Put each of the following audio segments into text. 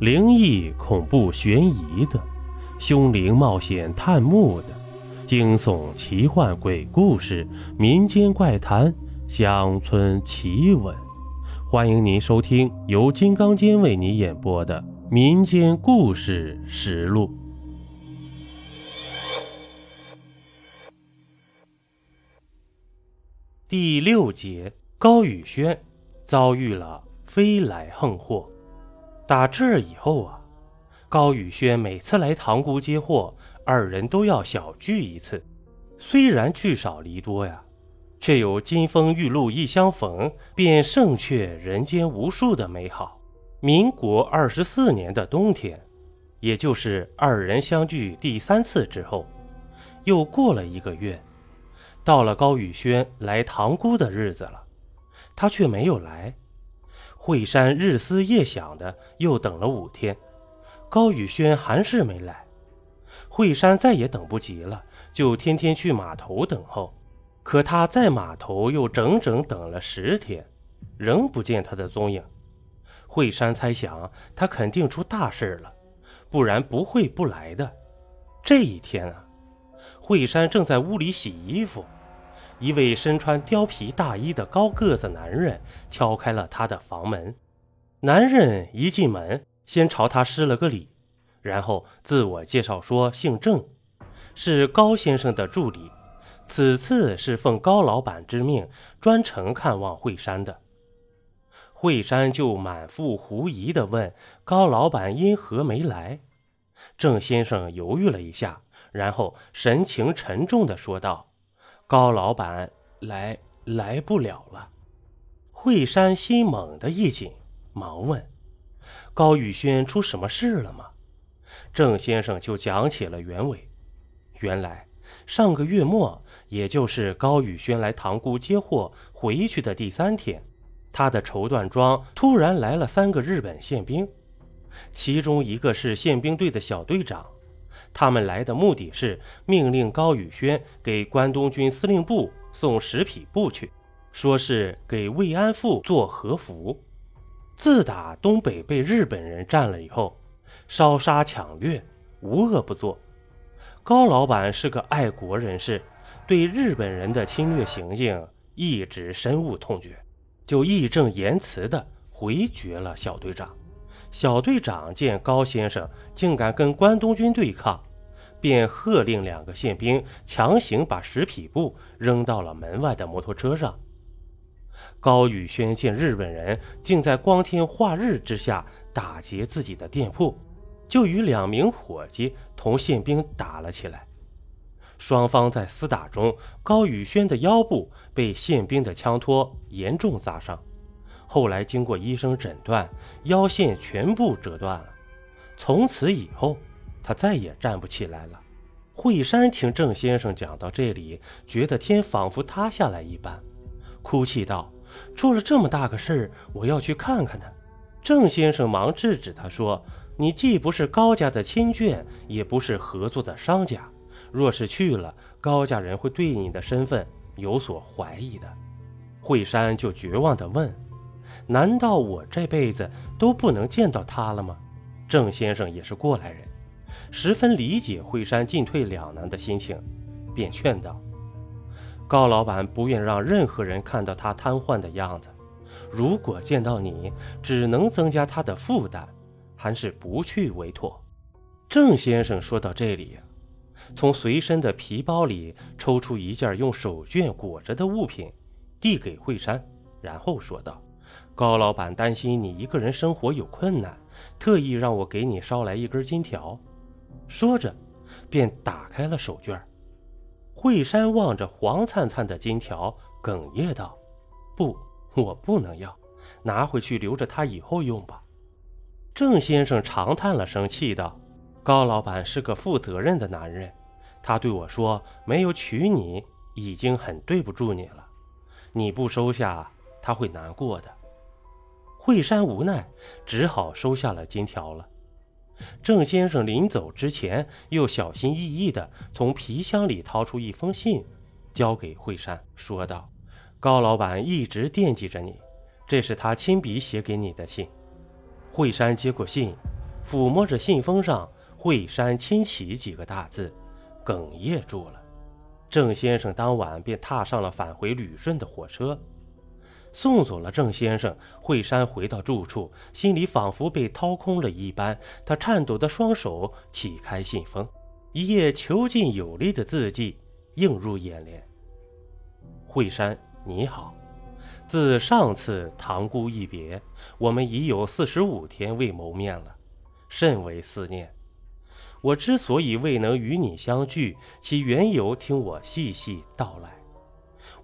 灵异、恐怖、悬疑的，凶灵冒险探墓的，惊悚、奇幻、鬼故事、民间怪谈、乡村奇闻，欢迎您收听由金刚间为您演播的《民间故事实录》第六节：高宇轩遭遇了飞来横祸。打这儿以后啊，高宇轩每次来塘沽接货，二人都要小聚一次。虽然聚少离多呀，却有金风玉露一相逢，便胜却人间无数的美好。民国二十四年的冬天，也就是二人相聚第三次之后，又过了一个月，到了高宇轩来塘沽的日子了，他却没有来。惠山日思夜想的，又等了五天，高宇轩还是没来。惠山再也等不及了，就天天去码头等候。可他在码头又整整等了十天，仍不见他的踪影。惠山猜想他肯定出大事了，不然不会不来的。这一天啊，惠山正在屋里洗衣服。一位身穿貂皮大衣的高个子男人敲开了他的房门。男人一进门，先朝他施了个礼，然后自我介绍说：“姓郑，是高先生的助理，此次是奉高老板之命专程看望惠山的。”惠山就满腹狐疑地问：“高老板因何没来？”郑先生犹豫了一下，然后神情沉重地说道。高老板来来不了了，惠山心猛地一紧，忙问：“高宇轩出什么事了吗？”郑先生就讲起了原委。原来上个月末，也就是高宇轩来塘沽接货回去的第三天，他的绸缎庄突然来了三个日本宪兵，其中一个是宪兵队的小队长。他们来的目的是命令高宇轩给关东军司令部送十匹布去，说是给慰安妇做和服。自打东北被日本人占了以后，烧杀抢掠，无恶不作。高老板是个爱国人士，对日本人的侵略行径一直深恶痛绝，就义正言辞地回绝了小队长。小队长见高先生竟敢跟关东军对抗，便喝令两个宪兵强行把十匹布扔到了门外的摩托车上。高宇轩见日本人竟在光天化日之下打劫自己的店铺，就与两名伙计同宪兵打了起来。双方在厮打中，高宇轩的腰部被宪兵的枪托严重砸伤。后来经过医生诊断，腰线全部折断了。从此以后，他再也站不起来了。惠山听郑先生讲到这里，觉得天仿佛塌下来一般，哭泣道：“出了这么大个事儿，我要去看看他。”郑先生忙制止他说：“你既不是高家的亲眷，也不是合作的商家，若是去了，高家人会对你的身份有所怀疑的。”惠山就绝望地问。难道我这辈子都不能见到他了吗？郑先生也是过来人，十分理解惠山进退两难的心情，便劝道：“高老板不愿让任何人看到他瘫痪的样子，如果见到你，只能增加他的负担，还是不去为妥。”郑先生说到这里，从随身的皮包里抽出一件用手绢裹着的物品，递给惠山，然后说道。高老板担心你一个人生活有困难，特意让我给你捎来一根金条。说着，便打开了手绢。惠山望着黄灿灿的金条，哽咽道：“不，我不能要，拿回去留着他以后用吧。”郑先生长叹了声气道：“高老板是个负责任的男人，他对我说，没有娶你已经很对不住你了，你不收下，他会难过的。”惠山无奈，只好收下了金条了。郑先生临走之前，又小心翼翼地从皮箱里掏出一封信，交给惠山，说道：“高老板一直惦记着你，这是他亲笔写给你的信。”惠山接过信，抚摸着信封上“惠山亲启”几个大字，哽咽住了。郑先生当晚便踏上了返回旅顺的火车。送走了郑先生，惠山回到住处，心里仿佛被掏空了一般。他颤抖的双手启开信封，一页遒劲有力的字迹映入眼帘：“惠山，你好，自上次堂姑一别，我们已有四十五天未谋面了，甚为思念。我之所以未能与你相聚，其缘由，听我细细道来。”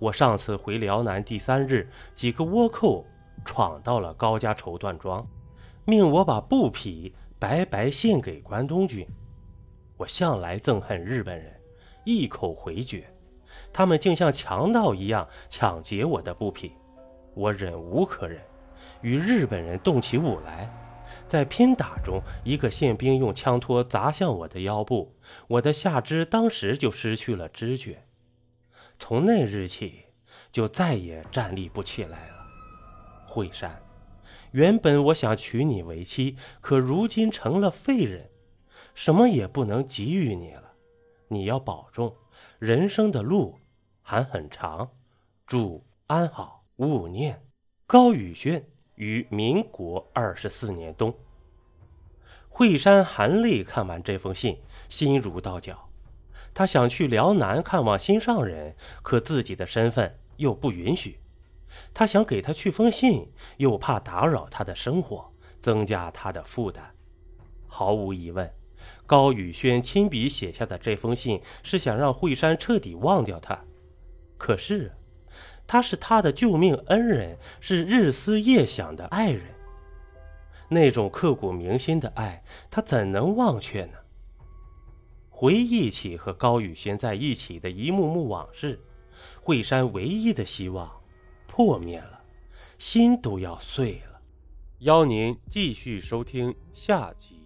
我上次回辽南第三日，几个倭寇闯到了高家绸缎庄，命我把布匹白白献给关东军。我向来憎恨日本人，一口回绝，他们竟像强盗一样抢劫我的布匹，我忍无可忍，与日本人动起武来。在拼打中，一个宪兵用枪托砸向我的腰部，我的下肢当时就失去了知觉。从那日起，就再也站立不起来了。惠山，原本我想娶你为妻，可如今成了废人，什么也不能给予你了。你要保重，人生的路还很长。祝安好，勿念。高宇轩于民国二十四年冬。惠山含泪看完这封信，心如刀绞。他想去辽南看望心上人，可自己的身份又不允许。他想给他去封信，又怕打扰他的生活，增加他的负担。毫无疑问，高宇轩亲笔写下的这封信是想让惠山彻底忘掉他。可是，他是他的救命恩人，是日思夜想的爱人。那种刻骨铭心的爱，他怎能忘却呢？回忆起和高宇轩在一起的一幕幕往事，惠山唯一的希望破灭了，心都要碎了。邀您继续收听下集。